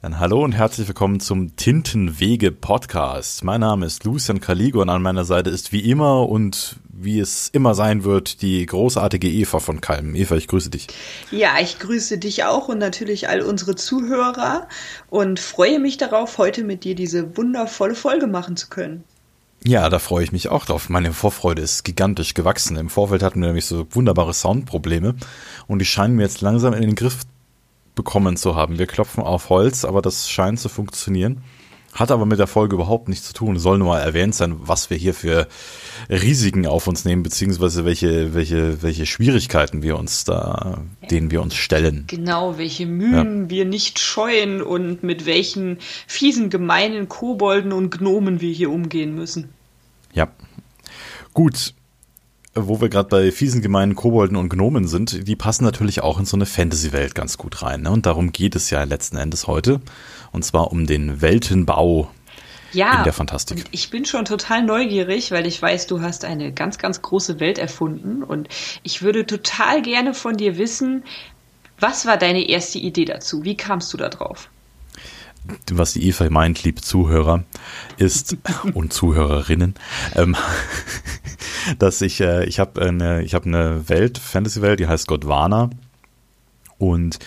Dann hallo und herzlich willkommen zum Tintenwege Podcast. Mein Name ist Lucian Caligo und an meiner Seite ist wie immer und wie es immer sein wird, die großartige Eva von Kalm. Eva, ich grüße dich. Ja, ich grüße dich auch und natürlich all unsere Zuhörer und freue mich darauf, heute mit dir diese wundervolle Folge machen zu können. Ja, da freue ich mich auch drauf. Meine Vorfreude ist gigantisch gewachsen. Im Vorfeld hatten wir nämlich so wunderbare Soundprobleme und die scheinen mir jetzt langsam in den Griff bekommen zu haben. Wir klopfen auf Holz, aber das scheint zu funktionieren. Hat aber mit der Folge überhaupt nichts zu tun. Soll nur mal erwähnt sein, was wir hier für Risiken auf uns nehmen, beziehungsweise welche, welche, welche Schwierigkeiten wir uns da, denen wir uns stellen. Genau, welche Mühen ja. wir nicht scheuen und mit welchen fiesen, gemeinen Kobolden und Gnomen wir hier umgehen müssen. Ja. Gut, wo wir gerade bei fiesen, gemeinen Kobolden und Gnomen sind, die passen natürlich auch in so eine Fantasy-Welt ganz gut rein. Ne? Und darum geht es ja letzten Endes heute. Und zwar um den Weltenbau ja, in der Fantastik. ich bin schon total neugierig, weil ich weiß, du hast eine ganz, ganz große Welt erfunden. Und ich würde total gerne von dir wissen, was war deine erste Idee dazu? Wie kamst du da drauf? Was die Eva meint, liebe Zuhörer, ist und Zuhörerinnen, ähm, dass ich äh, ich habe eine ich habe eine Welt Fantasy Welt, die heißt Godwana und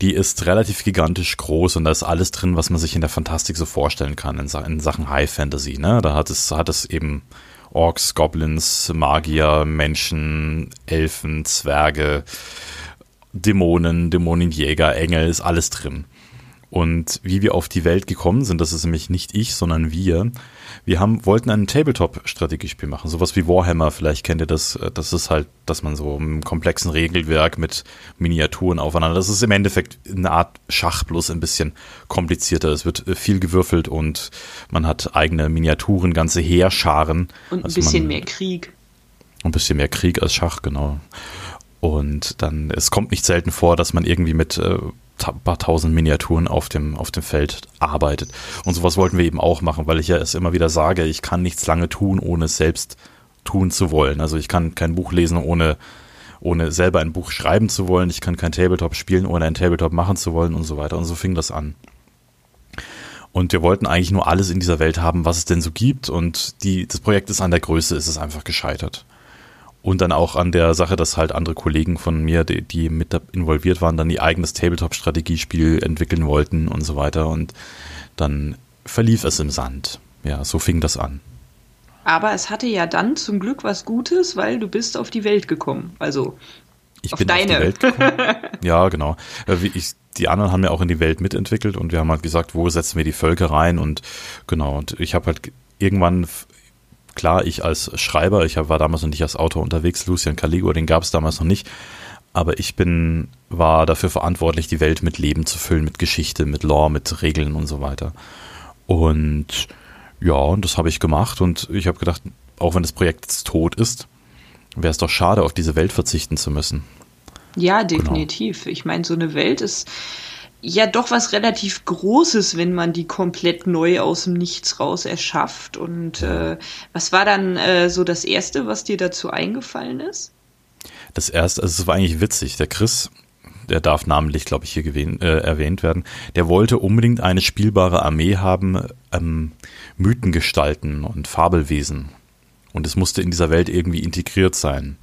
die ist relativ gigantisch groß und da ist alles drin, was man sich in der Fantastik so vorstellen kann in, in Sachen High Fantasy. Ne, da hat es hat es eben Orks, Goblins, Magier, Menschen, Elfen, Zwerge, Dämonen, Dämonenjäger, Engel, ist alles drin. Und wie wir auf die Welt gekommen sind, das ist nämlich nicht ich, sondern wir. Wir haben, wollten ein Tabletop-Strategiespiel machen, sowas wie Warhammer, vielleicht kennt ihr das. Das ist halt, dass man so im komplexen Regelwerk mit Miniaturen aufeinander, das ist im Endeffekt eine Art Schach, bloß ein bisschen komplizierter. Es wird viel gewürfelt und man hat eigene Miniaturen, ganze Heerscharen. Und ein also bisschen man, mehr Krieg. Ein bisschen mehr Krieg als Schach, genau. Und dann, es kommt nicht selten vor, dass man irgendwie mit äh, paar tausend Miniaturen auf dem, auf dem Feld arbeitet. Und sowas wollten wir eben auch machen, weil ich ja es immer wieder sage, ich kann nichts lange tun, ohne es selbst tun zu wollen. Also ich kann kein Buch lesen, ohne, ohne selber ein Buch schreiben zu wollen. Ich kann kein Tabletop spielen, ohne ein Tabletop machen zu wollen und so weiter. Und so fing das an. Und wir wollten eigentlich nur alles in dieser Welt haben, was es denn so gibt. Und die, das Projekt ist an der Größe, ist es einfach gescheitert. Und dann auch an der Sache, dass halt andere Kollegen von mir, die, die mit involviert waren, dann ihr eigenes Tabletop-Strategiespiel entwickeln wollten und so weiter. Und dann verlief es im Sand. Ja, so fing das an. Aber es hatte ja dann zum Glück was Gutes, weil du bist auf die Welt gekommen. Also ich auf bin deine. auf die Welt gekommen. ja, genau. Äh, ich, die anderen haben ja auch in die Welt mitentwickelt und wir haben halt gesagt, wo setzen wir die Völker rein und genau. Und ich habe halt irgendwann klar, ich als Schreiber, ich war damals noch nicht als Autor unterwegs, Lucian Caligo, den gab es damals noch nicht, aber ich bin, war dafür verantwortlich, die Welt mit Leben zu füllen, mit Geschichte, mit Lore, mit Regeln und so weiter. Und ja, und das habe ich gemacht und ich habe gedacht, auch wenn das Projekt jetzt tot ist, wäre es doch schade, auf diese Welt verzichten zu müssen. Ja, genau. definitiv. Genau. Ich meine, so eine Welt ist ja doch was relativ Großes, wenn man die komplett neu aus dem Nichts raus erschafft. Und äh, was war dann äh, so das Erste, was dir dazu eingefallen ist? Das Erste, also es war eigentlich witzig. Der Chris, der darf namentlich, glaube ich, hier gewähnt, äh, erwähnt werden, der wollte unbedingt eine spielbare Armee haben, ähm, Mythengestalten und Fabelwesen. Und es musste in dieser Welt irgendwie integriert sein.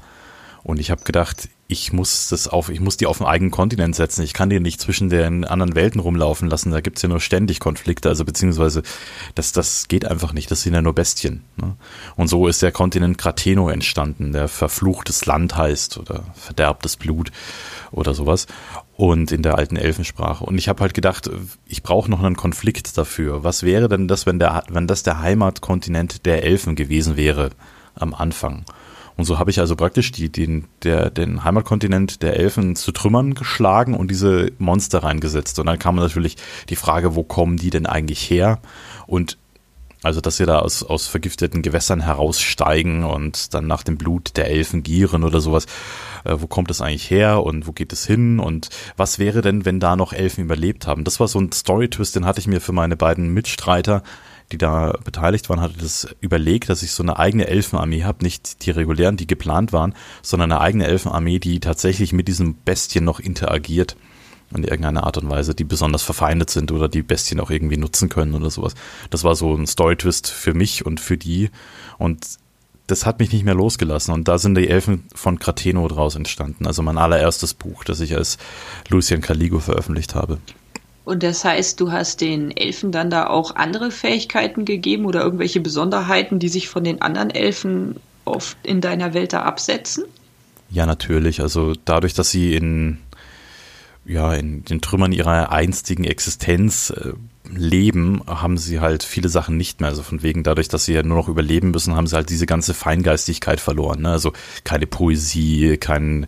Und ich habe gedacht, ich muss das auf, ich muss die auf einen eigenen Kontinent setzen. Ich kann die nicht zwischen den anderen Welten rumlaufen lassen. Da gibt's ja nur ständig Konflikte, also beziehungsweise das, das geht einfach nicht. Das sind ja nur Bestien. Ne? Und so ist der Kontinent Krateno entstanden, der verfluchtes Land heißt oder verderbtes Blut oder sowas. Und in der alten Elfensprache. Und ich habe halt gedacht, ich brauche noch einen Konflikt dafür. Was wäre denn das, wenn der, wenn das der Heimatkontinent der Elfen gewesen wäre am Anfang? Und so habe ich also praktisch die, den, der, den Heimatkontinent der Elfen zu Trümmern geschlagen und diese Monster reingesetzt. Und dann kam natürlich die Frage, wo kommen die denn eigentlich her? Und also, dass sie da aus, aus vergifteten Gewässern heraussteigen und dann nach dem Blut der Elfen gieren oder sowas. Äh, wo kommt das eigentlich her und wo geht es hin? Und was wäre denn, wenn da noch Elfen überlebt haben? Das war so ein Story-Twist, den hatte ich mir für meine beiden Mitstreiter die da beteiligt waren, hatte das überlegt, dass ich so eine eigene Elfenarmee habe, nicht die regulären, die geplant waren, sondern eine eigene Elfenarmee, die tatsächlich mit diesem Bestien noch interagiert in irgendeiner Art und Weise, die besonders verfeindet sind oder die Bestien auch irgendwie nutzen können oder sowas. Das war so ein Story-Twist für mich und für die. Und das hat mich nicht mehr losgelassen. Und da sind die Elfen von Krateno draus entstanden. Also mein allererstes Buch, das ich als Lucian Caligo veröffentlicht habe. Und das heißt, du hast den Elfen dann da auch andere Fähigkeiten gegeben oder irgendwelche Besonderheiten, die sich von den anderen Elfen oft in deiner Welt da absetzen? Ja, natürlich. Also dadurch, dass sie in, ja, in den Trümmern ihrer einstigen Existenz äh, leben, haben sie halt viele Sachen nicht mehr. Also von wegen dadurch, dass sie ja nur noch überleben müssen, haben sie halt diese ganze Feingeistigkeit verloren. Ne? Also keine Poesie, kein,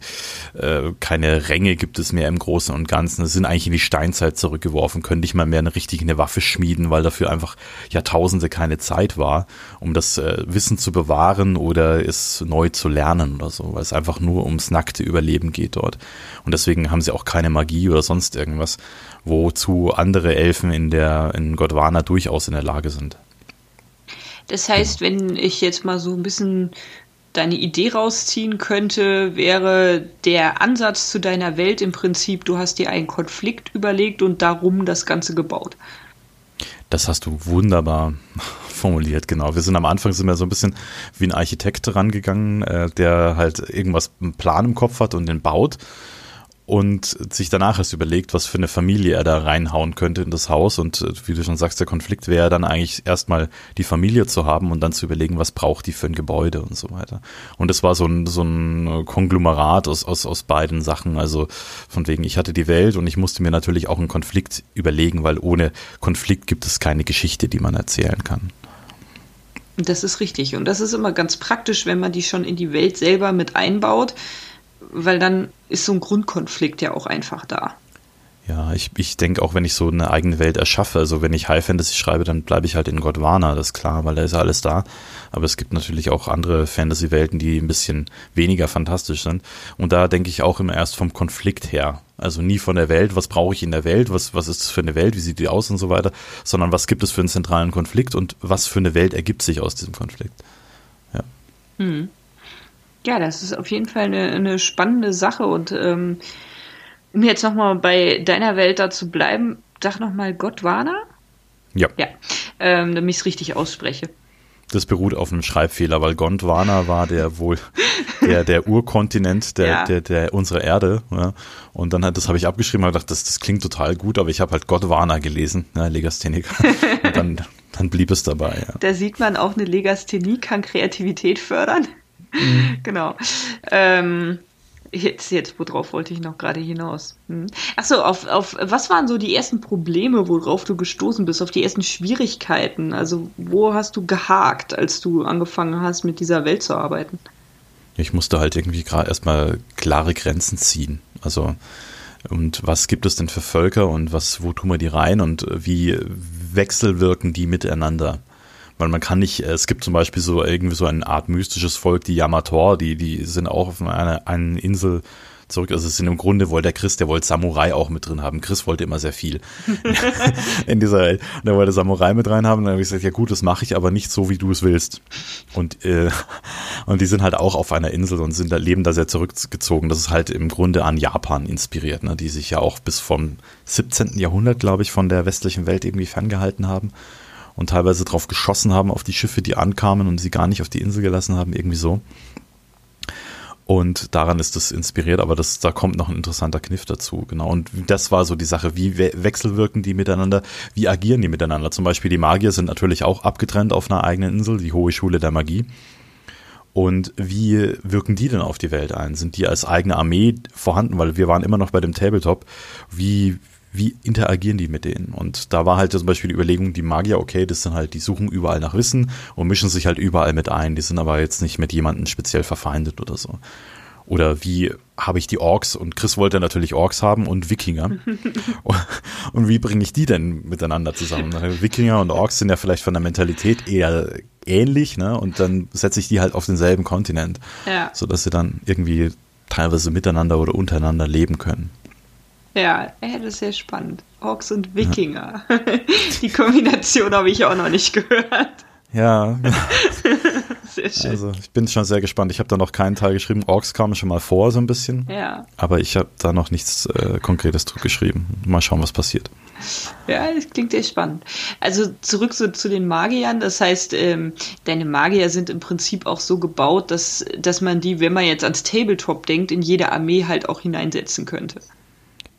äh, keine Ränge gibt es mehr im Großen und Ganzen. Sie sind eigentlich in die Steinzeit zurückgeworfen, können nicht mal mehr eine richtige Waffe schmieden, weil dafür einfach Jahrtausende keine Zeit war, um das äh, Wissen zu bewahren oder es neu zu lernen oder so, weil es einfach nur ums nackte Überleben geht dort. Und deswegen haben sie auch keine Magie oder sonst irgendwas wozu andere Elfen in der in Gondwana durchaus in der Lage sind. Das heißt, wenn ich jetzt mal so ein bisschen deine Idee rausziehen könnte, wäre der Ansatz zu deiner Welt im Prinzip, du hast dir einen Konflikt überlegt und darum das Ganze gebaut. Das hast du wunderbar formuliert, genau. Wir sind am Anfang sind wir so ein bisschen wie ein Architekt rangegangen, äh, der halt irgendwas einen Plan im Kopf hat und den baut und sich danach erst überlegt, was für eine Familie er da reinhauen könnte in das Haus. Und äh, wie du schon sagst, der Konflikt wäre dann eigentlich erstmal die Familie zu haben und dann zu überlegen, was braucht die für ein Gebäude und so weiter. Und es war so ein, so ein Konglomerat aus, aus, aus beiden Sachen. Also von wegen, ich hatte die Welt und ich musste mir natürlich auch einen Konflikt überlegen, weil ohne Konflikt gibt es keine Geschichte, die man erzählen kann. Das ist richtig. Und das ist immer ganz praktisch, wenn man die schon in die Welt selber mit einbaut weil dann ist so ein Grundkonflikt ja auch einfach da. Ja, ich, ich denke auch, wenn ich so eine eigene Welt erschaffe, also wenn ich High Fantasy schreibe, dann bleibe ich halt in Gondwana, das ist klar, weil da ist ja alles da. Aber es gibt natürlich auch andere Fantasy-Welten, die ein bisschen weniger fantastisch sind. Und da denke ich auch immer erst vom Konflikt her. Also nie von der Welt, was brauche ich in der Welt, was, was ist das für eine Welt, wie sieht die aus und so weiter, sondern was gibt es für einen zentralen Konflikt und was für eine Welt ergibt sich aus diesem Konflikt. Ja. Hm. Ja, das ist auf jeden Fall eine, eine spannende Sache und ähm, um jetzt nochmal bei deiner Welt da zu bleiben, sag nochmal Gottwana? Ja. Ja, ähm, damit ich es richtig ausspreche. Das beruht auf einem Schreibfehler, weil Gondwana war der wohl der, der Urkontinent der, ja. der, der, unserer Erde. Ja. Und dann hat, das habe ich abgeschrieben und gedacht, das, das klingt total gut, aber ich habe halt Gondwana gelesen, ne, Legastheniker. Und dann, dann blieb es dabei. Ja. Da sieht man auch, eine Legasthenie kann Kreativität fördern. Mhm. genau. Ähm, jetzt, jetzt, worauf wollte ich noch gerade hinaus? Hm. Achso, auf, auf was waren so die ersten Probleme, worauf du gestoßen bist, auf die ersten Schwierigkeiten? Also, wo hast du gehakt, als du angefangen hast, mit dieser Welt zu arbeiten? Ich musste halt irgendwie gerade erstmal klare Grenzen ziehen. Also, und was gibt es denn für Völker und was, wo tun wir die rein und wie wechselwirken die miteinander? Weil man kann nicht, es gibt zum Beispiel so irgendwie so eine Art mystisches Volk, die Yamator, die, die sind auch auf einer, einer Insel zurück. Also es sind im Grunde wollte der Chris, der wollte Samurai auch mit drin haben. Chris wollte immer sehr viel in dieser Welt. Und er wollte Samurai mit rein haben. Und dann habe ich gesagt, ja gut, das mache ich, aber nicht so, wie du es willst. Und, äh, und die sind halt auch auf einer Insel und sind da, leben da sehr zurückgezogen. Das ist halt im Grunde an Japan inspiriert, ne? die sich ja auch bis vom 17. Jahrhundert, glaube ich, von der westlichen Welt irgendwie ferngehalten haben und teilweise drauf geschossen haben auf die Schiffe, die ankamen und sie gar nicht auf die Insel gelassen haben, irgendwie so. Und daran ist das inspiriert, aber das, da kommt noch ein interessanter Kniff dazu, genau. Und das war so die Sache, wie we wechselwirken die miteinander, wie agieren die miteinander. Zum Beispiel die Magier sind natürlich auch abgetrennt auf einer eigenen Insel, die Hohe Schule der Magie. Und wie wirken die denn auf die Welt ein? Sind die als eigene Armee vorhanden? Weil wir waren immer noch bei dem Tabletop. Wie, wie interagieren die mit denen? Und da war halt zum Beispiel die Überlegung, die Magier, okay, das sind halt, die suchen überall nach Wissen und mischen sich halt überall mit ein. Die sind aber jetzt nicht mit jemandem speziell verfeindet oder so. Oder wie habe ich die Orks und Chris wollte natürlich Orks haben und Wikinger. und wie bringe ich die denn miteinander zusammen? Wikinger und Orks sind ja vielleicht von der Mentalität eher ähnlich, ne? Und dann setze ich die halt auf denselben Kontinent. Ja. Sodass sie dann irgendwie teilweise miteinander oder untereinander leben können. Ja, ja, das ist sehr spannend. Orks und Wikinger. Die Kombination habe ich auch noch nicht gehört. Ja. sehr schön. Also ich bin schon sehr gespannt. Ich habe da noch keinen Teil geschrieben. Orks kamen schon mal vor, so ein bisschen. Ja. Aber ich habe da noch nichts äh, Konkretes geschrieben. Mal schauen, was passiert. Ja, das klingt sehr spannend. Also zurück so zu den Magiern. Das heißt, ähm, deine Magier sind im Prinzip auch so gebaut, dass, dass man die, wenn man jetzt ans Tabletop denkt, in jede Armee halt auch hineinsetzen könnte.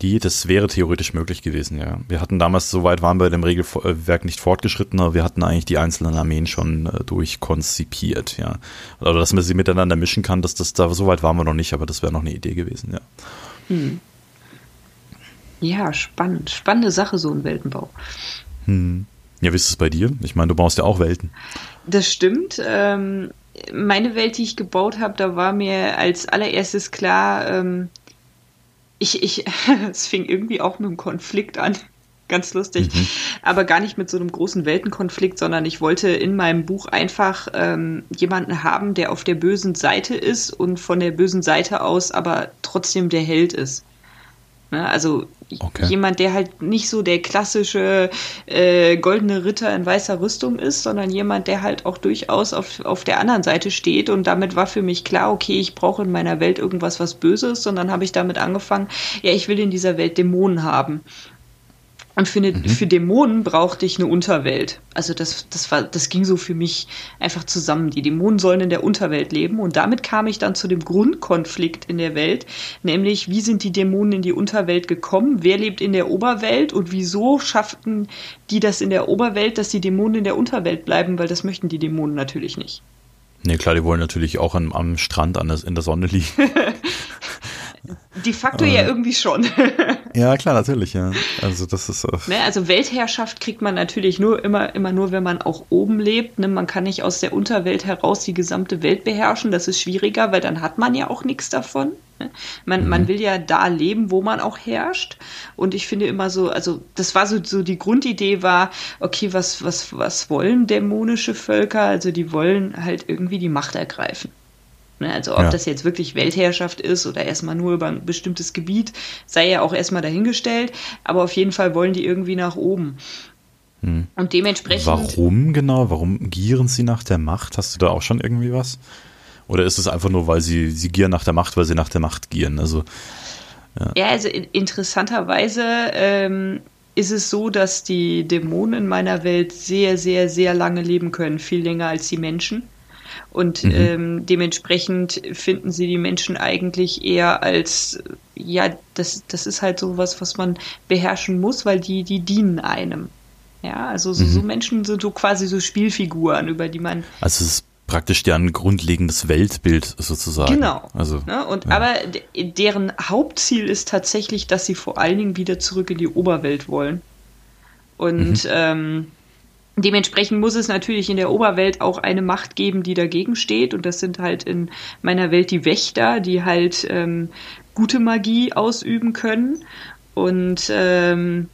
Die, das wäre theoretisch möglich gewesen, ja. Wir hatten damals, soweit waren wir dem Regelwerk nicht fortgeschritten, aber wir hatten eigentlich die einzelnen Armeen schon äh, durchkonzipiert, ja. Oder dass man sie miteinander mischen kann, dass das da, soweit waren wir noch nicht, aber das wäre noch eine Idee gewesen, ja. Hm. Ja, spannend. Spannende Sache, so ein Weltenbau. Hm. Ja, wie ist es bei dir? Ich meine, du baust ja auch Welten. Das stimmt. Ähm, meine Welt, die ich gebaut habe, da war mir als allererstes klar, ähm, ich, ich, es fing irgendwie auch mit einem Konflikt an. Ganz lustig. Mhm. Aber gar nicht mit so einem großen Weltenkonflikt, sondern ich wollte in meinem Buch einfach ähm, jemanden haben, der auf der bösen Seite ist und von der bösen Seite aus aber trotzdem der Held ist. Ne? Also okay. jemand, der halt nicht so der klassische äh, goldene Ritter in weißer Rüstung ist, sondern jemand, der halt auch durchaus auf, auf der anderen Seite steht. Und damit war für mich klar, okay, ich brauche in meiner Welt irgendwas, was Böses. Und dann habe ich damit angefangen, ja, ich will in dieser Welt Dämonen haben. Und für, eine, mhm. für Dämonen brauchte ich eine Unterwelt. Also das, das war, das ging so für mich einfach zusammen. Die Dämonen sollen in der Unterwelt leben. Und damit kam ich dann zu dem Grundkonflikt in der Welt, nämlich wie sind die Dämonen in die Unterwelt gekommen? Wer lebt in der Oberwelt und wieso schafften die das in der Oberwelt, dass die Dämonen in der Unterwelt bleiben? Weil das möchten die Dämonen natürlich nicht. Nee, klar, die wollen natürlich auch an, am Strand an der, in der Sonne liegen. De facto äh, ja irgendwie schon. ja, klar, natürlich, ja. Also das ist. Ne, also Weltherrschaft kriegt man natürlich nur immer, immer nur, wenn man auch oben lebt. Ne? Man kann nicht aus der Unterwelt heraus die gesamte Welt beherrschen. Das ist schwieriger, weil dann hat man ja auch nichts davon. Ne? Man, mhm. man will ja da leben, wo man auch herrscht. Und ich finde immer so, also das war so, so die Grundidee war, okay, was, was, was wollen dämonische Völker? Also die wollen halt irgendwie die Macht ergreifen. Ne, also ob ja. das jetzt wirklich Weltherrschaft ist oder erstmal nur über ein bestimmtes Gebiet, sei ja auch erstmal dahingestellt. Aber auf jeden Fall wollen die irgendwie nach oben. Hm. Und dementsprechend. Warum genau? Warum gieren sie nach der Macht? Hast du da auch schon irgendwie was? Oder ist es einfach nur, weil sie, sie gieren nach der Macht, weil sie nach der Macht gieren? Also, ja. ja also interessanterweise ähm, ist es so, dass die Dämonen in meiner Welt sehr, sehr, sehr lange leben können, viel länger als die Menschen. Und mhm. ähm, dementsprechend finden sie die Menschen eigentlich eher als, ja, das, das ist halt so was, was man beherrschen muss, weil die, die dienen einem. Ja, also so, mhm. so Menschen sind so quasi so Spielfiguren, über die man. Also es ist praktisch deren grundlegendes Weltbild sozusagen. Genau. Also, ne? und, ja. Aber deren Hauptziel ist tatsächlich, dass sie vor allen Dingen wieder zurück in die Oberwelt wollen. Und mhm. ähm, Dementsprechend muss es natürlich in der Oberwelt auch eine Macht geben, die dagegen steht. Und das sind halt in meiner Welt die Wächter, die halt ähm, gute Magie ausüben können. Und ähm,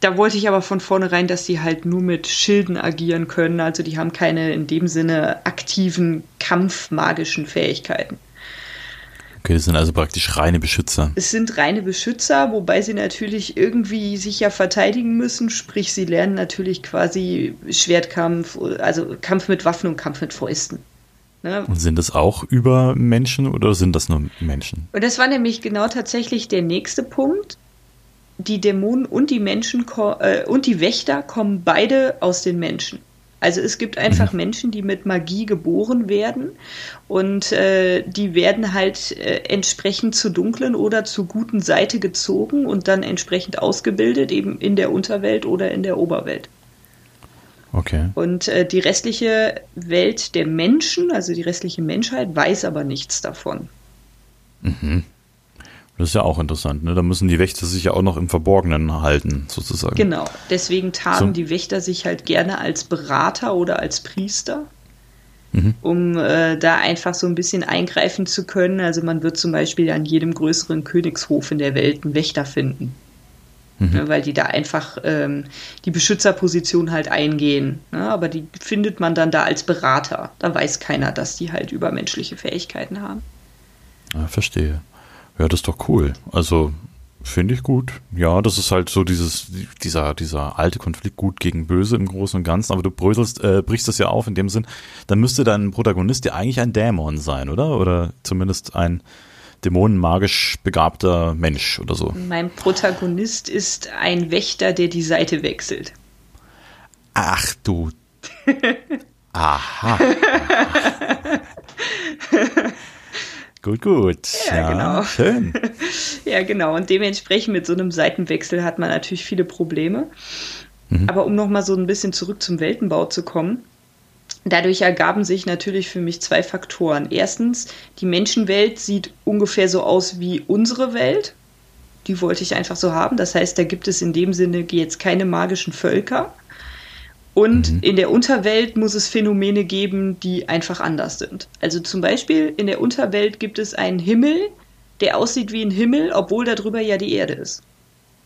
da wollte ich aber von vornherein, dass sie halt nur mit Schilden agieren können. Also die haben keine in dem Sinne aktiven kampfmagischen Fähigkeiten. Okay, das sind also praktisch reine Beschützer. Es sind reine Beschützer, wobei sie natürlich irgendwie sich ja verteidigen müssen. Sprich, sie lernen natürlich quasi Schwertkampf, also Kampf mit Waffen und Kampf mit Fäusten. Ne? Und sind das auch über Menschen oder sind das nur Menschen? Und das war nämlich genau tatsächlich der nächste Punkt. Die Dämonen und die Menschen äh, und die Wächter kommen beide aus den Menschen. Also es gibt einfach mhm. Menschen, die mit Magie geboren werden und äh, die werden halt äh, entsprechend zur dunklen oder zur guten Seite gezogen und dann entsprechend ausgebildet, eben in der Unterwelt oder in der Oberwelt. Okay. Und äh, die restliche Welt der Menschen, also die restliche Menschheit, weiß aber nichts davon. Mhm. Das ist ja auch interessant, ne? Da müssen die Wächter sich ja auch noch im Verborgenen halten, sozusagen. Genau. Deswegen tarnen so. die Wächter sich halt gerne als Berater oder als Priester, mhm. um äh, da einfach so ein bisschen eingreifen zu können. Also man wird zum Beispiel an jedem größeren Königshof in der Welt einen Wächter finden. Mhm. Ne, weil die da einfach ähm, die Beschützerposition halt eingehen. Ne? Aber die findet man dann da als Berater. Da weiß keiner, dass die halt übermenschliche Fähigkeiten haben. Ja, verstehe. Ja, das ist doch cool. Also Finde ich gut. Ja, das ist halt so dieses, dieser, dieser alte Konflikt gut gegen böse im Großen und Ganzen, aber du bröselst, äh, brichst das ja auf in dem Sinn, dann müsste dein Protagonist ja eigentlich ein Dämon sein, oder? Oder zumindest ein dämonenmagisch begabter Mensch oder so. Mein Protagonist ist ein Wächter, der die Seite wechselt. Ach du. Aha. Gut, gut. Ja, ja, genau. Schön. ja, genau. Und dementsprechend mit so einem Seitenwechsel hat man natürlich viele Probleme. Mhm. Aber um nochmal so ein bisschen zurück zum Weltenbau zu kommen, dadurch ergaben sich natürlich für mich zwei Faktoren. Erstens, die Menschenwelt sieht ungefähr so aus wie unsere Welt. Die wollte ich einfach so haben. Das heißt, da gibt es in dem Sinne jetzt keine magischen Völker. Und mhm. in der Unterwelt muss es Phänomene geben, die einfach anders sind. Also zum Beispiel in der Unterwelt gibt es einen Himmel, der aussieht wie ein Himmel, obwohl darüber ja die Erde ist.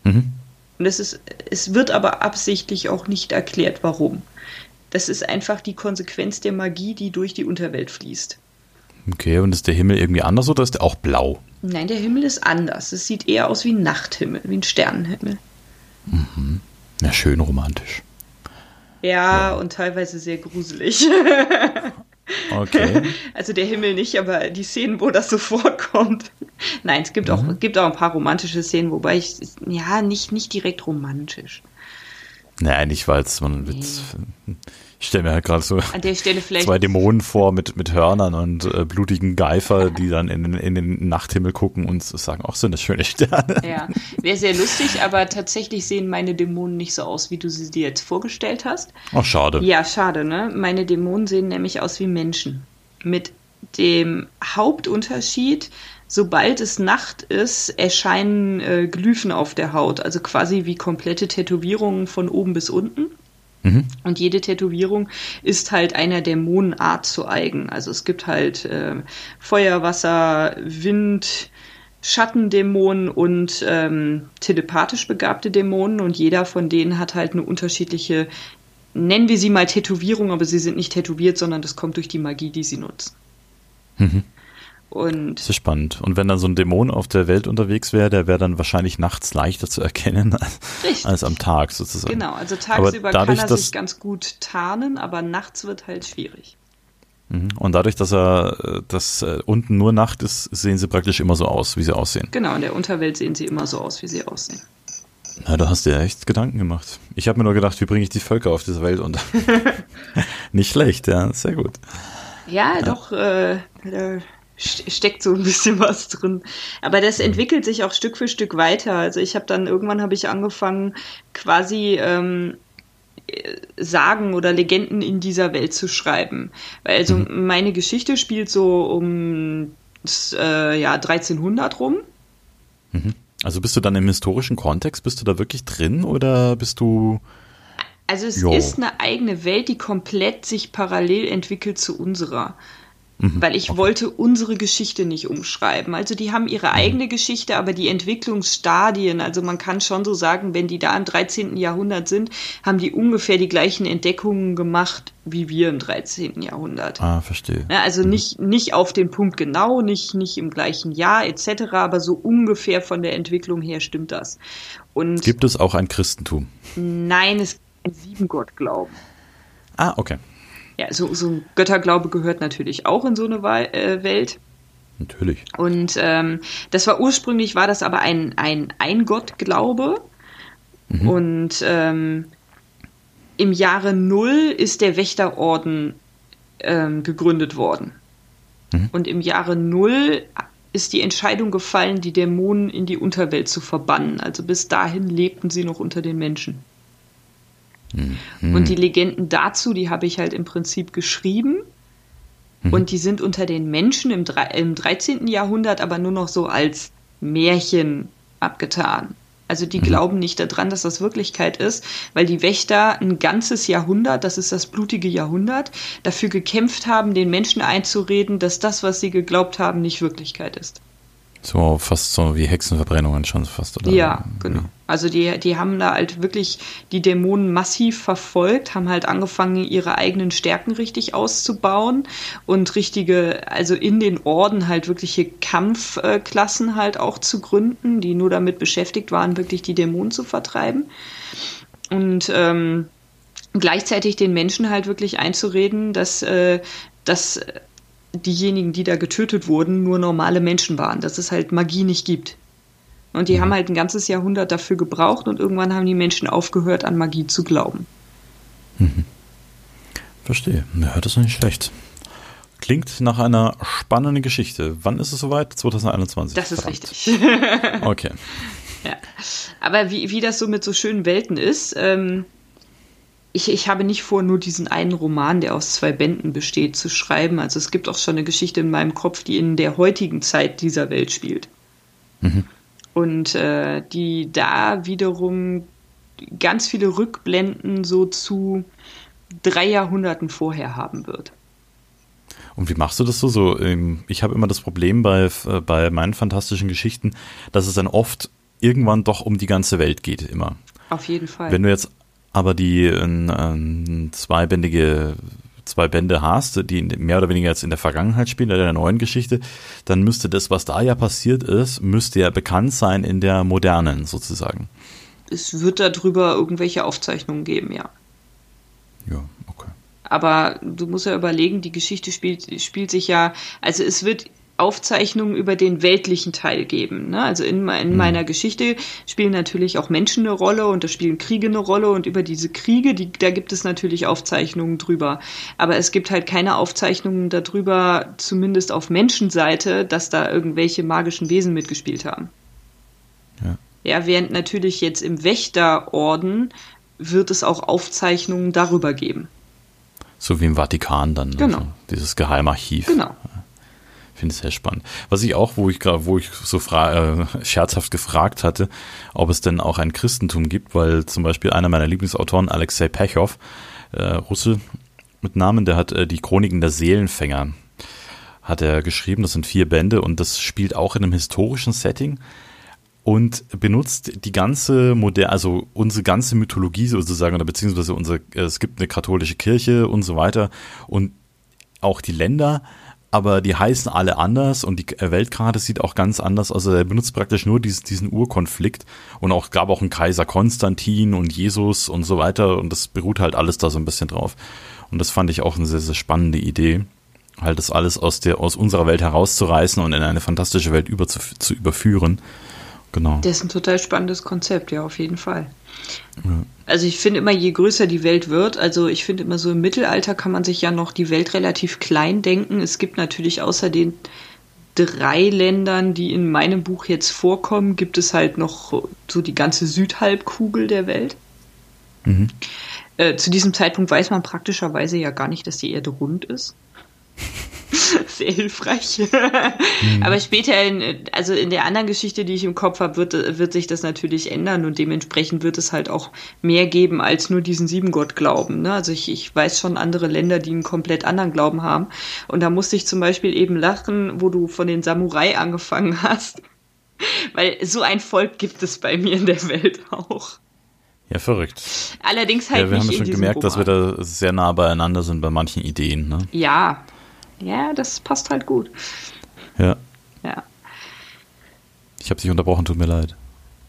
Mhm. Und es, ist, es wird aber absichtlich auch nicht erklärt, warum. Das ist einfach die Konsequenz der Magie, die durch die Unterwelt fließt. Okay, und ist der Himmel irgendwie anders oder ist der auch blau? Nein, der Himmel ist anders. Es sieht eher aus wie ein Nachthimmel, wie ein Sternenhimmel. Mhm. Ja, schön romantisch. Ja, und teilweise sehr gruselig. Okay. Also der Himmel nicht, aber die Szenen, wo das so vorkommt. Nein, es gibt, mhm. auch, gibt auch ein paar romantische Szenen, wobei ich, ja, nicht, nicht direkt romantisch. Naja, nicht, weil es man nee. Ich stelle mir halt gerade so zwei Dämonen vor mit, mit Hörnern und äh, blutigen Geifer, die dann in, in den Nachthimmel gucken und sagen, ach, sind das schöne Sterne. Ja, wäre sehr lustig, aber tatsächlich sehen meine Dämonen nicht so aus, wie du sie dir jetzt vorgestellt hast. Ach, schade. Ja, schade, ne? Meine Dämonen sehen nämlich aus wie Menschen. Mit dem Hauptunterschied, sobald es Nacht ist, erscheinen äh, Glyphen auf der Haut, also quasi wie komplette Tätowierungen von oben bis unten. Mhm. Und jede Tätowierung ist halt einer Dämonenart zu eigen. Also es gibt halt äh, Feuer, Wasser, Wind, Schattendämonen und ähm, telepathisch begabte Dämonen und jeder von denen hat halt eine unterschiedliche, nennen wir sie mal Tätowierung, aber sie sind nicht tätowiert, sondern das kommt durch die Magie, die sie nutzen. Mhm. Und das ist spannend. Und wenn dann so ein Dämon auf der Welt unterwegs wäre, der wäre dann wahrscheinlich nachts leichter zu erkennen als, als am Tag sozusagen. Genau, also tagsüber dadurch, kann er sich ganz gut tarnen, aber nachts wird halt schwierig. Mhm. Und dadurch, dass er, dass äh, unten nur Nacht ist, sehen sie praktisch immer so aus, wie sie aussehen. Genau, in der Unterwelt sehen sie immer so aus, wie sie aussehen. Na, da hast du ja echt Gedanken gemacht. Ich habe mir nur gedacht, wie bringe ich die Völker auf dieser Welt unter? Nicht schlecht, ja, sehr gut. Ja, ja. doch, äh, steckt so ein bisschen was drin. Aber das entwickelt sich auch Stück für Stück weiter. Also ich habe dann irgendwann habe ich angefangen, quasi ähm, Sagen oder Legenden in dieser Welt zu schreiben. Weil also mhm. meine Geschichte spielt so um äh, ja 1300 rum. Mhm. Also bist du dann im historischen Kontext, bist du da wirklich drin oder bist du also es jo. ist eine eigene Welt, die komplett sich parallel entwickelt zu unserer. Mhm, weil ich okay. wollte unsere Geschichte nicht umschreiben. Also die haben ihre mhm. eigene Geschichte, aber die Entwicklungsstadien, also man kann schon so sagen, wenn die da im 13. Jahrhundert sind, haben die ungefähr die gleichen Entdeckungen gemacht wie wir im 13. Jahrhundert. Ah, verstehe. Ja, also mhm. nicht, nicht auf den Punkt genau, nicht, nicht im gleichen Jahr etc., aber so ungefähr von der Entwicklung her stimmt das. Und Gibt es auch ein Christentum? Nein, es gibt einen Siebengottglauben. Ah, okay. Ja, so, so ein Götterglaube gehört natürlich auch in so eine äh, Welt. Natürlich. Und ähm, das war ursprünglich, war das aber ein, ein Eingottglaube. Mhm. Und ähm, im Jahre Null ist der Wächterorden ähm, gegründet worden. Mhm. Und im Jahre Null ist die Entscheidung gefallen, die Dämonen in die Unterwelt zu verbannen. Also bis dahin lebten sie noch unter den Menschen. Mhm. Und die Legenden dazu, die habe ich halt im Prinzip geschrieben. Mhm. Und die sind unter den Menschen im, im 13. Jahrhundert aber nur noch so als Märchen abgetan. Also die mhm. glauben nicht daran, dass das Wirklichkeit ist, weil die Wächter ein ganzes Jahrhundert, das ist das blutige Jahrhundert, dafür gekämpft haben, den Menschen einzureden, dass das, was sie geglaubt haben, nicht Wirklichkeit ist. So fast so wie Hexenverbrennungen schon fast, oder? Ja, genau. Also die, die haben da halt wirklich die Dämonen massiv verfolgt, haben halt angefangen, ihre eigenen Stärken richtig auszubauen und richtige, also in den Orden halt wirkliche Kampfklassen halt auch zu gründen, die nur damit beschäftigt waren, wirklich die Dämonen zu vertreiben. Und ähm, gleichzeitig den Menschen halt wirklich einzureden, dass, äh, dass diejenigen, die da getötet wurden, nur normale Menschen waren, dass es halt Magie nicht gibt. Und die mhm. haben halt ein ganzes Jahrhundert dafür gebraucht und irgendwann haben die Menschen aufgehört, an Magie zu glauben. Mhm. Verstehe. Ja, das ist nicht schlecht. Klingt nach einer spannenden Geschichte. Wann ist es soweit? 2021. Das ist Verdammt. richtig. okay. Ja. Aber wie, wie das so mit so schönen Welten ist, ähm, ich, ich habe nicht vor, nur diesen einen Roman, der aus zwei Bänden besteht, zu schreiben. Also es gibt auch schon eine Geschichte in meinem Kopf, die in der heutigen Zeit dieser Welt spielt. Mhm. Und äh, die da wiederum ganz viele Rückblenden so zu drei Jahrhunderten vorher haben wird. Und wie machst du das so? so ähm, ich habe immer das Problem bei, äh, bei meinen fantastischen Geschichten, dass es dann oft irgendwann doch um die ganze Welt geht, immer. Auf jeden Fall. Wenn du jetzt aber die äh, zweibändige zwei Bände hast, die mehr oder weniger jetzt in der Vergangenheit spielen, in der neuen Geschichte, dann müsste das, was da ja passiert ist, müsste ja bekannt sein in der modernen sozusagen. Es wird darüber irgendwelche Aufzeichnungen geben, ja. Ja, okay. Aber du musst ja überlegen, die Geschichte spielt, spielt sich ja, also es wird Aufzeichnungen über den weltlichen Teil geben. Ne? Also in, in mhm. meiner Geschichte spielen natürlich auch Menschen eine Rolle und da spielen Kriege eine Rolle und über diese Kriege, die, da gibt es natürlich Aufzeichnungen drüber. Aber es gibt halt keine Aufzeichnungen darüber, zumindest auf Menschenseite, dass da irgendwelche magischen Wesen mitgespielt haben. Ja. Ja, während natürlich jetzt im Wächterorden wird es auch Aufzeichnungen darüber geben. So wie im Vatikan dann. Genau. Also dieses Geheimarchiv. Genau finde es sehr spannend. Was ich auch, wo ich gerade, wo ich so äh, scherzhaft gefragt hatte, ob es denn auch ein Christentum gibt, weil zum Beispiel einer meiner Lieblingsautoren, Alexei Pechow, äh, Russe mit Namen, der hat äh, die Chroniken der Seelenfänger hat er geschrieben. Das sind vier Bände und das spielt auch in einem historischen Setting und benutzt die ganze moderne, also unsere ganze Mythologie sozusagen oder beziehungsweise unsere, es gibt eine katholische Kirche und so weiter und auch die Länder aber die heißen alle anders und die Weltkarte sieht auch ganz anders. Also er benutzt praktisch nur diesen, diesen Urkonflikt und auch gab auch einen Kaiser Konstantin und Jesus und so weiter und das beruht halt alles da so ein bisschen drauf. Und das fand ich auch eine sehr, sehr spannende Idee, halt das alles aus der, aus unserer Welt herauszureißen und in eine fantastische Welt über zu, zu überführen. Genau. Das ist ein total spannendes Konzept, ja, auf jeden Fall. Ja. Also ich finde immer, je größer die Welt wird, also ich finde immer so im Mittelalter kann man sich ja noch die Welt relativ klein denken. Es gibt natürlich außer den drei Ländern, die in meinem Buch jetzt vorkommen, gibt es halt noch so die ganze Südhalbkugel der Welt. Mhm. Äh, zu diesem Zeitpunkt weiß man praktischerweise ja gar nicht, dass die Erde rund ist. Sehr hilfreich. mhm. Aber später, in, also in der anderen Geschichte, die ich im Kopf habe, wird, wird sich das natürlich ändern und dementsprechend wird es halt auch mehr geben als nur diesen Siebengott-Glauben. Ne? Also ich, ich weiß schon andere Länder, die einen komplett anderen Glauben haben. Und da musste ich zum Beispiel eben lachen, wo du von den Samurai angefangen hast. Weil so ein Volk gibt es bei mir in der Welt auch. Ja, verrückt. Allerdings halt ja, wir haben schon gemerkt, Roman. dass wir da sehr nah beieinander sind bei manchen Ideen. Ne? Ja, ja, das passt halt gut. Ja. Ja. Ich habe dich unterbrochen, tut mir leid.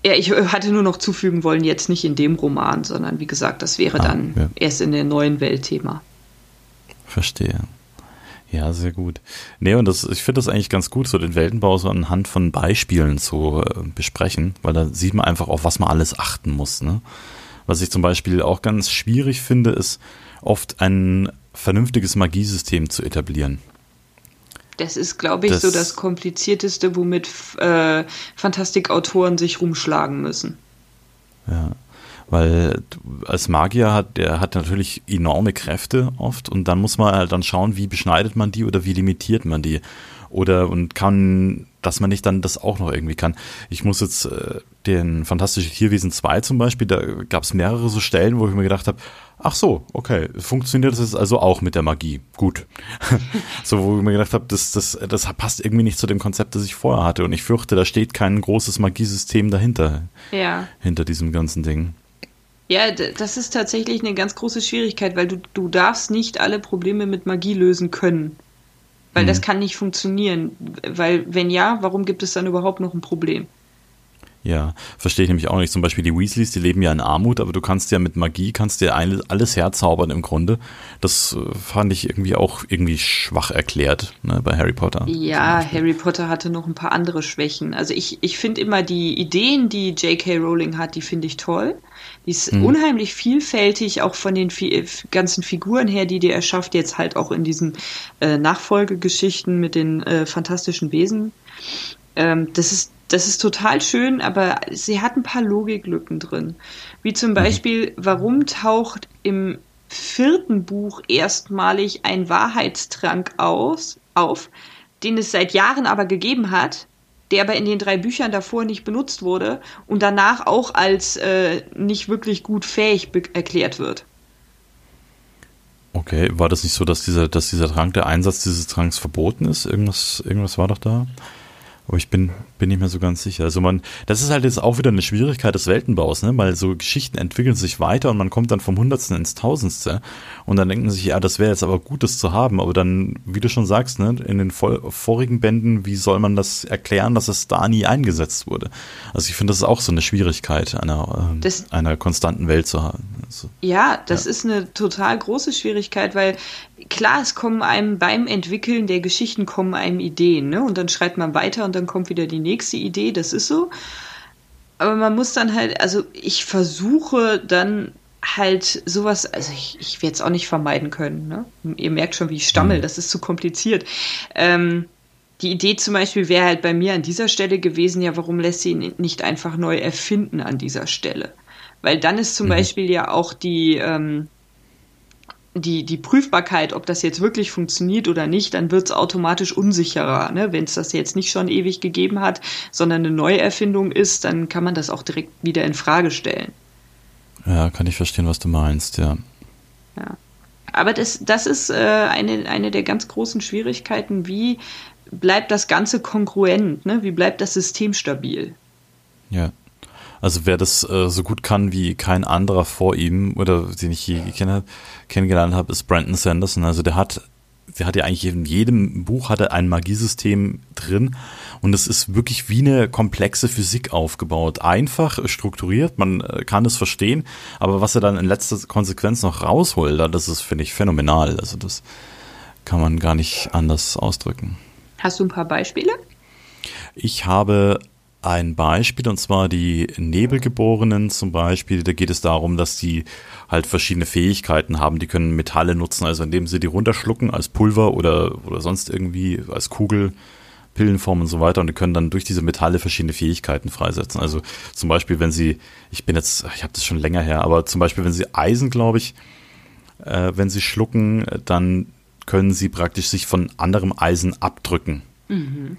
Ja, ich hatte nur noch zufügen wollen, jetzt nicht in dem Roman, sondern wie gesagt, das wäre ah, dann ja. erst in der neuen Welt Thema. Verstehe. Ja, sehr gut. Nee, und das, ich finde das eigentlich ganz gut, so den Weltenbau so anhand von Beispielen zu äh, besprechen, weil da sieht man einfach, auf was man alles achten muss. Ne? Was ich zum Beispiel auch ganz schwierig finde, ist oft ein vernünftiges Magiesystem zu etablieren. Das ist, glaube ich, das, so das komplizierteste, womit äh, Fantastikautoren sich rumschlagen müssen. Ja, weil als Magier hat der hat natürlich enorme Kräfte oft und dann muss man halt dann schauen, wie beschneidet man die oder wie limitiert man die. Oder und kann, dass man nicht dann das auch noch irgendwie kann. Ich muss jetzt äh, den Fantastische Tierwesen 2 zum Beispiel, da gab es mehrere so Stellen, wo ich mir gedacht habe, ach so, okay, funktioniert das jetzt also auch mit der Magie. Gut. so, wo ich mir gedacht habe, das, das, das passt irgendwie nicht zu dem Konzept, das ich vorher hatte. Und ich fürchte, da steht kein großes Magiesystem dahinter. Ja. Hinter diesem ganzen Ding. Ja, das ist tatsächlich eine ganz große Schwierigkeit, weil du, du darfst nicht alle Probleme mit Magie lösen können. Weil hm. das kann nicht funktionieren. Weil, wenn ja, warum gibt es dann überhaupt noch ein Problem? Ja, verstehe ich nämlich auch nicht. Zum Beispiel die Weasleys, die leben ja in Armut, aber du kannst ja mit Magie, kannst dir alles herzaubern im Grunde. Das äh, fand ich irgendwie auch irgendwie schwach erklärt ne, bei Harry Potter. Ja, Harry Potter hatte noch ein paar andere Schwächen. Also ich, ich finde immer die Ideen, die J.K. Rowling hat, die finde ich toll. Die ist hm. unheimlich vielfältig, auch von den ganzen Figuren her, die die erschafft, jetzt halt auch in diesen äh, Nachfolgegeschichten mit den äh, fantastischen Wesen. Ähm, das ist das ist total schön, aber sie hat ein paar Logiklücken drin. Wie zum mhm. Beispiel, warum taucht im vierten Buch erstmalig ein Wahrheitstrank aus, auf, den es seit Jahren aber gegeben hat, der aber in den drei Büchern davor nicht benutzt wurde und danach auch als äh, nicht wirklich gut fähig erklärt wird. Okay, war das nicht so, dass dieser, dass dieser Trank, der Einsatz dieses Tranks verboten ist? Irgendwas, irgendwas war doch da? Aber ich bin, bin nicht mehr so ganz sicher. Also man, das ist halt jetzt auch wieder eine Schwierigkeit des Weltenbaus, ne? Weil so Geschichten entwickeln sich weiter und man kommt dann vom Hundertsten ins Tausendste. Und dann denken sich, ja, das wäre jetzt aber gut, das zu haben. Aber dann, wie du schon sagst, ne, in den vorigen Bänden, wie soll man das erklären, dass es da nie eingesetzt wurde? Also ich finde, das ist auch so eine Schwierigkeit, einer, äh, das, einer konstanten Welt zu haben. Also, ja, das ja. ist eine total große Schwierigkeit, weil klar, es kommen einem beim Entwickeln der Geschichten kommen einem Ideen, ne? Und dann schreibt man weiter und dann kommt wieder die nächste Idee, das ist so. Aber man muss dann halt, also ich versuche dann halt sowas, also ich, ich werde es auch nicht vermeiden können, ne? Ihr merkt schon, wie ich stammel, mhm. das ist zu kompliziert. Ähm, die Idee zum Beispiel wäre halt bei mir an dieser Stelle gewesen, ja, warum lässt sie ihn nicht einfach neu erfinden an dieser Stelle? Weil dann ist zum mhm. Beispiel ja auch die, ähm, die, die Prüfbarkeit, ob das jetzt wirklich funktioniert oder nicht, dann wird es automatisch unsicherer. Ne? Wenn es das jetzt nicht schon ewig gegeben hat, sondern eine Neuerfindung ist, dann kann man das auch direkt wieder in Frage stellen. Ja, kann ich verstehen, was du meinst, ja. Ja. Aber das, das ist äh, eine, eine der ganz großen Schwierigkeiten. Wie bleibt das Ganze kongruent? Ne? Wie bleibt das System stabil? Ja. Also wer das äh, so gut kann wie kein anderer vor ihm oder den ich je kenn, kennengelernt habe, ist Brandon Sanderson. Also der hat, der hat ja eigentlich in jedem Buch hat er ein Magiesystem drin und es ist wirklich wie eine komplexe Physik aufgebaut. Einfach strukturiert, man äh, kann es verstehen, aber was er dann in letzter Konsequenz noch rausholt, das ist, finde ich, phänomenal. Also das kann man gar nicht anders ausdrücken. Hast du ein paar Beispiele? Ich habe ein Beispiel, und zwar die Nebelgeborenen zum Beispiel. Da geht es darum, dass die halt verschiedene Fähigkeiten haben. Die können Metalle nutzen, also indem sie die runterschlucken als Pulver oder, oder sonst irgendwie als Kugel. Pillenform und so weiter und die können dann durch diese Metalle verschiedene Fähigkeiten freisetzen. Also zum Beispiel, wenn sie, ich bin jetzt, ich habe das schon länger her, aber zum Beispiel, wenn sie Eisen, glaube ich, äh, wenn sie schlucken, dann können sie praktisch sich von anderem Eisen abdrücken. Mhm.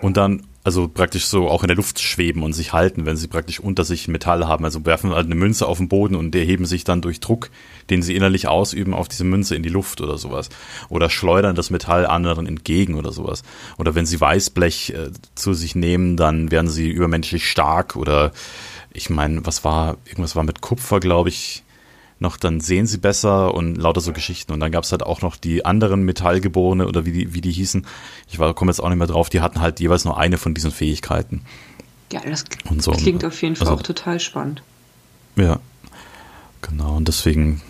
Und dann also praktisch so auch in der Luft schweben und sich halten, wenn sie praktisch unter sich Metall haben. Also werfen halt eine Münze auf den Boden und erheben sich dann durch Druck, den sie innerlich ausüben, auf diese Münze in die Luft oder sowas. Oder schleudern das Metall anderen entgegen oder sowas. Oder wenn sie Weißblech äh, zu sich nehmen, dann werden sie übermenschlich stark oder ich meine, was war, irgendwas war mit Kupfer, glaube ich, noch, dann sehen sie besser und lauter so Geschichten. Und dann gab es halt auch noch die anderen Metallgeborene oder wie die, wie die hießen. Ich komme jetzt auch nicht mehr drauf, die hatten halt jeweils nur eine von diesen Fähigkeiten. Ja, das so. klingt auf jeden Fall also, auch total spannend. Ja, genau. Und deswegen,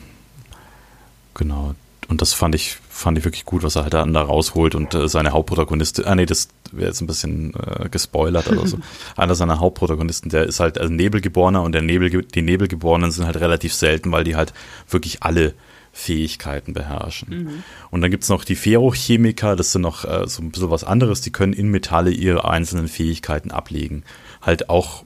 genau, und das fand ich, fand ich wirklich gut, was er halt da rausholt und äh, seine Hauptprotagonistin, ah nee, das wäre jetzt ein bisschen äh, gespoilert oder so. Einer seiner Hauptprotagonisten, der ist halt ein Nebelgeborener und der Nebel, die Nebelgeborenen sind halt relativ selten, weil die halt wirklich alle Fähigkeiten beherrschen. Mhm. Und dann gibt's noch die Ferrochemiker, das sind noch äh, so ein bisschen was anderes, die können in Metalle ihre einzelnen Fähigkeiten ablegen. Halt auch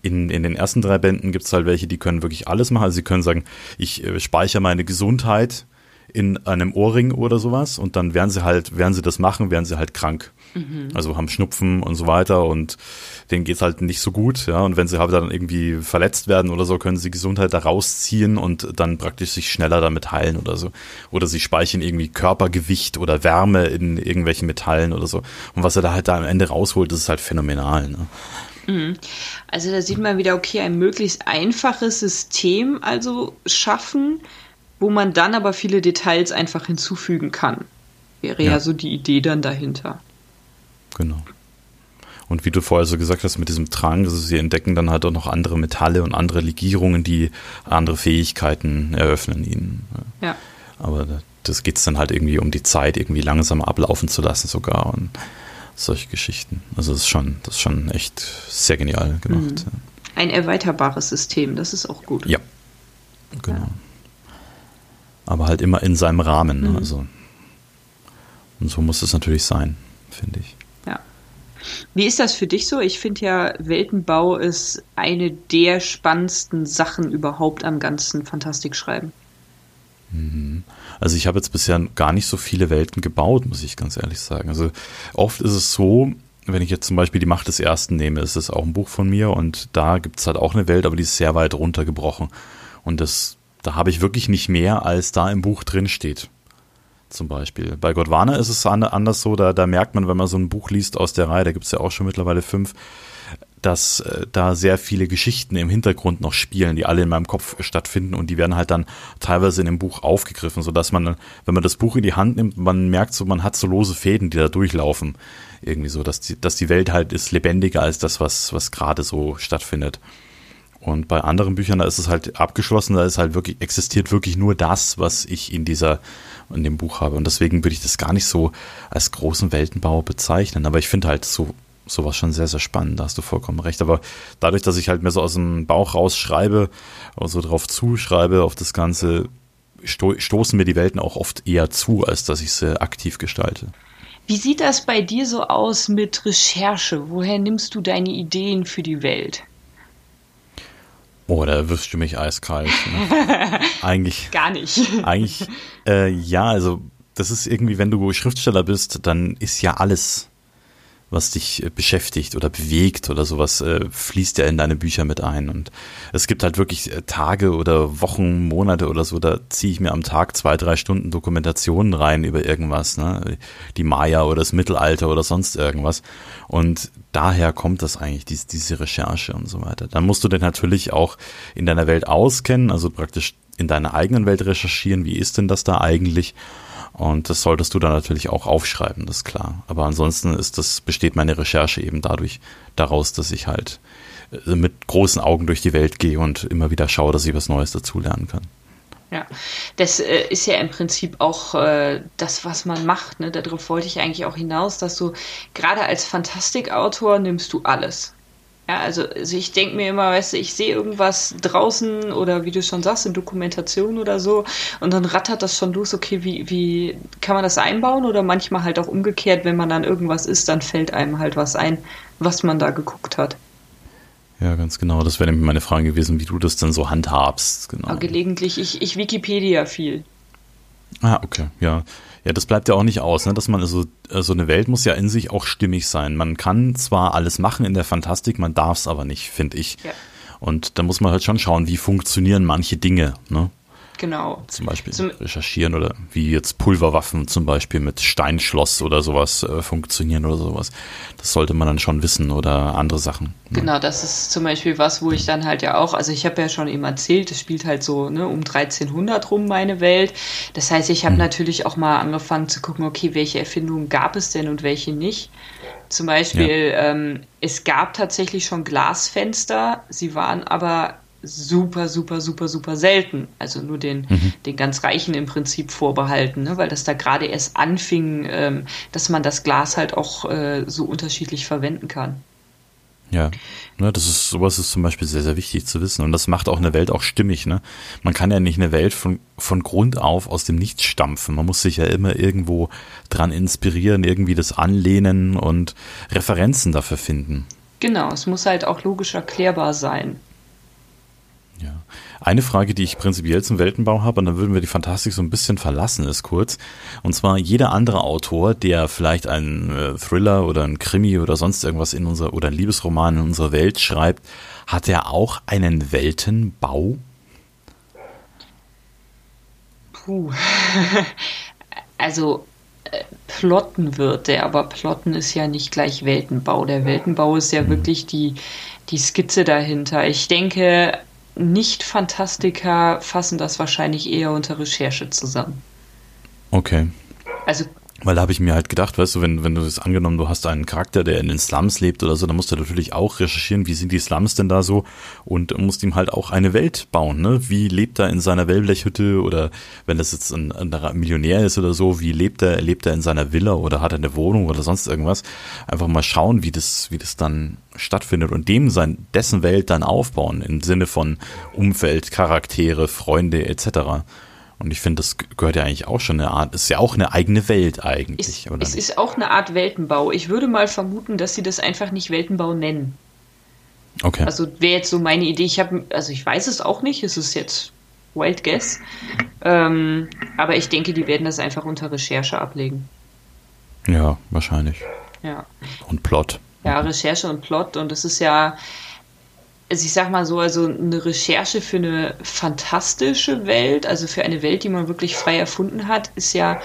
in, in den ersten drei Bänden gibt's halt welche, die können wirklich alles machen. Also sie können sagen, ich äh, speichere meine Gesundheit in einem Ohrring oder sowas und dann werden sie halt, werden sie das machen, werden sie halt krank. Mhm. Also haben Schnupfen und so weiter und denen geht's halt nicht so gut, ja. Und wenn sie halt dann irgendwie verletzt werden oder so, können sie Gesundheit da rausziehen und dann praktisch sich schneller damit heilen oder so. Oder sie speichern irgendwie Körpergewicht oder Wärme in irgendwelchen Metallen oder so. Und was er da halt da am Ende rausholt, das ist halt phänomenal. Ne? Mhm. Also da sieht man wieder, okay, ein möglichst einfaches System also schaffen, wo man dann aber viele Details einfach hinzufügen kann. Wäre ja, ja so die Idee dann dahinter. Genau. Und wie du vorher so gesagt hast, mit diesem Drang, also sie entdecken dann halt auch noch andere Metalle und andere Legierungen, die andere Fähigkeiten eröffnen ihnen. Ja. Aber das geht es dann halt irgendwie um die Zeit irgendwie langsam ablaufen zu lassen sogar und solche Geschichten. Also das ist schon, das ist schon echt sehr genial gemacht. Mhm. Ein erweiterbares System, das ist auch gut. Ja, genau. Ja aber halt immer in seinem Rahmen. Ne? Mhm. Also, und so muss es natürlich sein, finde ich. Ja. Wie ist das für dich so? Ich finde ja, Weltenbau ist eine der spannendsten Sachen überhaupt am ganzen Fantastikschreiben. Mhm. Also ich habe jetzt bisher gar nicht so viele Welten gebaut, muss ich ganz ehrlich sagen. Also oft ist es so, wenn ich jetzt zum Beispiel die Macht des Ersten nehme, ist es auch ein Buch von mir und da gibt es halt auch eine Welt, aber die ist sehr weit runtergebrochen. Und das da habe ich wirklich nicht mehr, als da im Buch drin steht. Zum Beispiel. Bei Godwana ist es anders so, da, da merkt man, wenn man so ein Buch liest aus der Reihe, da gibt es ja auch schon mittlerweile fünf, dass äh, da sehr viele Geschichten im Hintergrund noch spielen, die alle in meinem Kopf stattfinden und die werden halt dann teilweise in dem Buch aufgegriffen, sodass man, wenn man das Buch in die Hand nimmt, man merkt so, man hat so lose Fäden, die da durchlaufen. Irgendwie so, dass die, dass die Welt halt ist lebendiger als das, was, was gerade so stattfindet. Und bei anderen Büchern, da ist es halt abgeschlossen, da ist halt wirklich, existiert wirklich nur das, was ich in dieser, in dem Buch habe. Und deswegen würde ich das gar nicht so als großen Weltenbau bezeichnen. Aber ich finde halt so, sowas schon sehr, sehr spannend, da hast du vollkommen recht. Aber dadurch, dass ich halt mehr so aus dem Bauch raus schreibe, also drauf zuschreibe auf das Ganze, sto stoßen mir die Welten auch oft eher zu, als dass ich sie aktiv gestalte. Wie sieht das bei dir so aus mit Recherche? Woher nimmst du deine Ideen für die Welt? Oh, da erwischst du mich eiskalt. Ne? Eigentlich. Gar nicht. Eigentlich, äh, ja, also das ist irgendwie, wenn du Schriftsteller bist, dann ist ja alles was dich äh, beschäftigt oder bewegt oder sowas, äh, fließt ja in deine Bücher mit ein. Und es gibt halt wirklich äh, Tage oder Wochen, Monate oder so, da ziehe ich mir am Tag zwei, drei Stunden Dokumentationen rein über irgendwas, ne? Die Maya oder das Mittelalter oder sonst irgendwas. Und daher kommt das eigentlich, diese, diese Recherche und so weiter. Dann musst du denn natürlich auch in deiner Welt auskennen, also praktisch in deiner eigenen Welt recherchieren, wie ist denn das da eigentlich? Und das solltest du dann natürlich auch aufschreiben, das ist klar. Aber ansonsten ist das, besteht meine Recherche eben dadurch, daraus, dass ich halt äh, mit großen Augen durch die Welt gehe und immer wieder schaue, dass ich was Neues dazulernen kann. Ja, das äh, ist ja im Prinzip auch äh, das, was man macht. Ne? Darauf wollte ich eigentlich auch hinaus, dass du gerade als Fantastikautor nimmst du alles. Ja, also, also ich denke mir immer, weißt du, ich sehe irgendwas draußen oder wie du schon sagst, in Dokumentation oder so und dann rattert das schon los, okay, wie, wie kann man das einbauen oder manchmal halt auch umgekehrt, wenn man dann irgendwas ist, dann fällt einem halt was ein, was man da geguckt hat. Ja, ganz genau. Das wäre nämlich meine Frage gewesen, wie du das dann so handhabst. Genau. Ja, gelegentlich, ich, ich Wikipedia viel. Ah, okay, ja. Ja, das bleibt ja auch nicht aus, ne? dass man also, so eine Welt muss ja in sich auch stimmig sein. Man kann zwar alles machen in der Fantastik, man darf es aber nicht, finde ich. Ja. Und da muss man halt schon schauen, wie funktionieren manche Dinge. Ne? Genau. Zum Beispiel zum recherchieren oder wie jetzt Pulverwaffen zum Beispiel mit Steinschloss oder sowas äh, funktionieren oder sowas. Das sollte man dann schon wissen oder andere Sachen. Ne? Genau, das ist zum Beispiel was, wo ich dann halt ja auch, also ich habe ja schon eben erzählt, es spielt halt so ne, um 1300 rum meine Welt. Das heißt, ich habe hm. natürlich auch mal angefangen zu gucken, okay, welche Erfindungen gab es denn und welche nicht. Zum Beispiel, ja. ähm, es gab tatsächlich schon Glasfenster, sie waren aber super, super, super, super selten. Also nur den, mhm. den ganz Reichen im Prinzip vorbehalten, ne? weil das da gerade erst anfing, ähm, dass man das Glas halt auch äh, so unterschiedlich verwenden kann. Ja, ne, das ist, sowas ist zum Beispiel sehr, sehr wichtig zu wissen. Und das macht auch eine Welt auch stimmig, ne? Man kann ja nicht eine Welt von, von Grund auf aus dem Nichts stampfen. Man muss sich ja immer irgendwo dran inspirieren, irgendwie das anlehnen und Referenzen dafür finden. Genau, es muss halt auch logisch erklärbar sein. Ja. Eine Frage, die ich prinzipiell zum Weltenbau habe, und dann würden wir die Fantastik so ein bisschen verlassen, ist kurz. Und zwar jeder andere Autor, der vielleicht einen äh, Thriller oder einen Krimi oder sonst irgendwas in unserer, oder einen Liebesroman in unserer Welt schreibt, hat er auch einen Weltenbau? Puh. also, äh, plotten wird der, aber plotten ist ja nicht gleich Weltenbau. Der Weltenbau ist ja mhm. wirklich die, die Skizze dahinter. Ich denke, nicht-Fantastiker fassen das wahrscheinlich eher unter Recherche zusammen. Okay. Also weil da habe ich mir halt gedacht, weißt du, wenn, wenn du das angenommen, du hast einen Charakter, der in den Slums lebt oder so, dann musst du natürlich auch recherchieren, wie sind die Slums denn da so und musst ihm halt auch eine Welt bauen, ne? Wie lebt er in seiner Wellblechhütte oder wenn das jetzt ein, ein Millionär ist oder so, wie lebt er, lebt er in seiner Villa oder hat er eine Wohnung oder sonst irgendwas? Einfach mal schauen, wie das, wie das dann stattfindet und dem sein, dessen Welt dann aufbauen im Sinne von Umfeld, Charaktere, Freunde etc. Und ich finde, das gehört ja eigentlich auch schon eine Art, ist ja auch eine eigene Welt eigentlich. Ist, es ist auch eine Art Weltenbau. Ich würde mal vermuten, dass sie das einfach nicht Weltenbau nennen. Okay. Also wäre jetzt so meine Idee. Ich habe, also ich weiß es auch nicht. Es ist jetzt Wild Guess. Ähm, aber ich denke, die werden das einfach unter Recherche ablegen. Ja, wahrscheinlich. Ja. Und Plot. Ja, Recherche und Plot. Und es ist ja, also ich sag mal so, also eine Recherche für eine fantastische Welt, also für eine Welt, die man wirklich frei erfunden hat, ist ja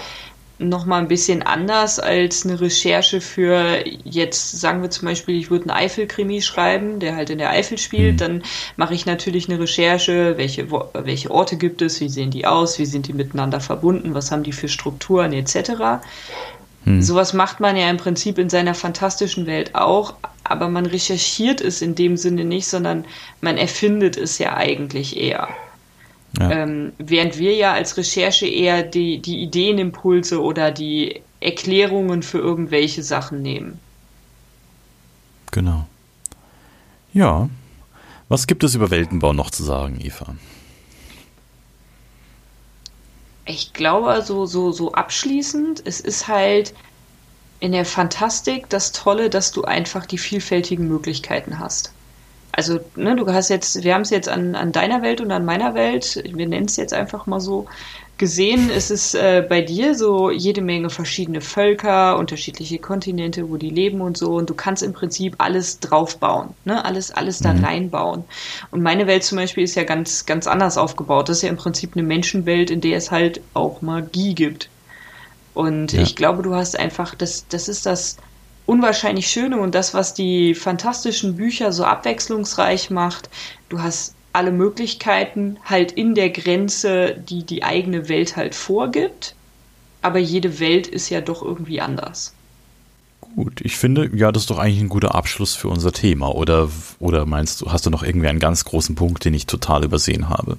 noch mal ein bisschen anders als eine Recherche für jetzt sagen wir zum Beispiel, ich würde einen Eifel-Krimi schreiben, der halt in der Eifel spielt, mhm. dann mache ich natürlich eine Recherche, welche welche Orte gibt es, wie sehen die aus, wie sind die miteinander verbunden, was haben die für Strukturen etc. Hm. Sowas macht man ja im Prinzip in seiner fantastischen Welt auch, aber man recherchiert es in dem Sinne nicht, sondern man erfindet es ja eigentlich eher. Ja. Ähm, während wir ja als Recherche eher die, die Ideenimpulse oder die Erklärungen für irgendwelche Sachen nehmen. Genau. Ja. Was gibt es über Weltenbau noch zu sagen, Eva? Ich glaube, so, so, so abschließend, es ist halt in der Fantastik das Tolle, dass du einfach die vielfältigen Möglichkeiten hast. Also, ne, du hast jetzt, wir haben es jetzt an, an deiner Welt und an meiner Welt, wir nennen es jetzt einfach mal so, gesehen, ist es äh, bei dir so jede Menge verschiedene Völker, unterschiedliche Kontinente, wo die leben und so. Und du kannst im Prinzip alles draufbauen, ne? Alles, alles da mhm. reinbauen. Und meine Welt zum Beispiel ist ja ganz, ganz anders aufgebaut. Das ist ja im Prinzip eine Menschenwelt, in der es halt auch Magie gibt. Und ja. ich glaube, du hast einfach, das, das ist das unwahrscheinlich Schöne und das, was die fantastischen Bücher so abwechslungsreich macht. Du hast alle Möglichkeiten halt in der Grenze, die die eigene Welt halt vorgibt. Aber jede Welt ist ja doch irgendwie anders. Gut, ich finde, ja, das ist doch eigentlich ein guter Abschluss für unser Thema. Oder, oder meinst du, hast du noch irgendwie einen ganz großen Punkt, den ich total übersehen habe?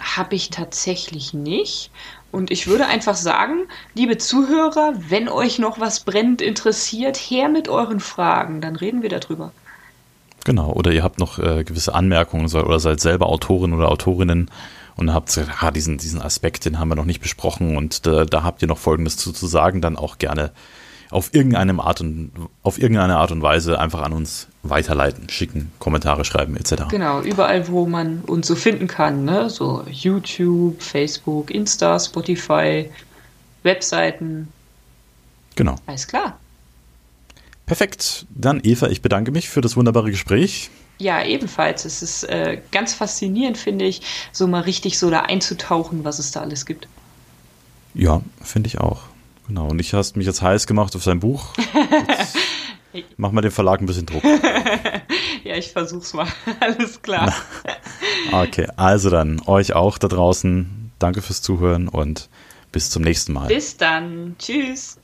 Habe ich tatsächlich nicht. Und ich würde einfach sagen, liebe Zuhörer, wenn euch noch was brennend interessiert, her mit euren Fragen, dann reden wir darüber. Genau, oder ihr habt noch äh, gewisse Anmerkungen oder seid selber Autorin oder Autorinnen und habt gesagt, ah, diesen, diesen Aspekt, den haben wir noch nicht besprochen und da, da habt ihr noch Folgendes zu, zu sagen, dann auch gerne auf irgendeine Art und auf irgendeine Art und Weise einfach an uns weiterleiten, schicken, Kommentare schreiben etc. Genau, überall, wo man uns so finden kann, ne? So YouTube, Facebook, Insta, Spotify, Webseiten. Genau. Alles klar. Perfekt. Dann Eva, ich bedanke mich für das wunderbare Gespräch. Ja, ebenfalls. Es ist äh, ganz faszinierend, finde ich, so mal richtig so da einzutauchen, was es da alles gibt. Ja, finde ich auch. Genau. Und ich hast mich jetzt heiß gemacht auf sein Buch. mach mal dem Verlag ein bisschen Druck. ja, ich versuch's mal. Alles klar. okay, also dann euch auch da draußen. Danke fürs Zuhören und bis zum nächsten Mal. Bis dann. Tschüss.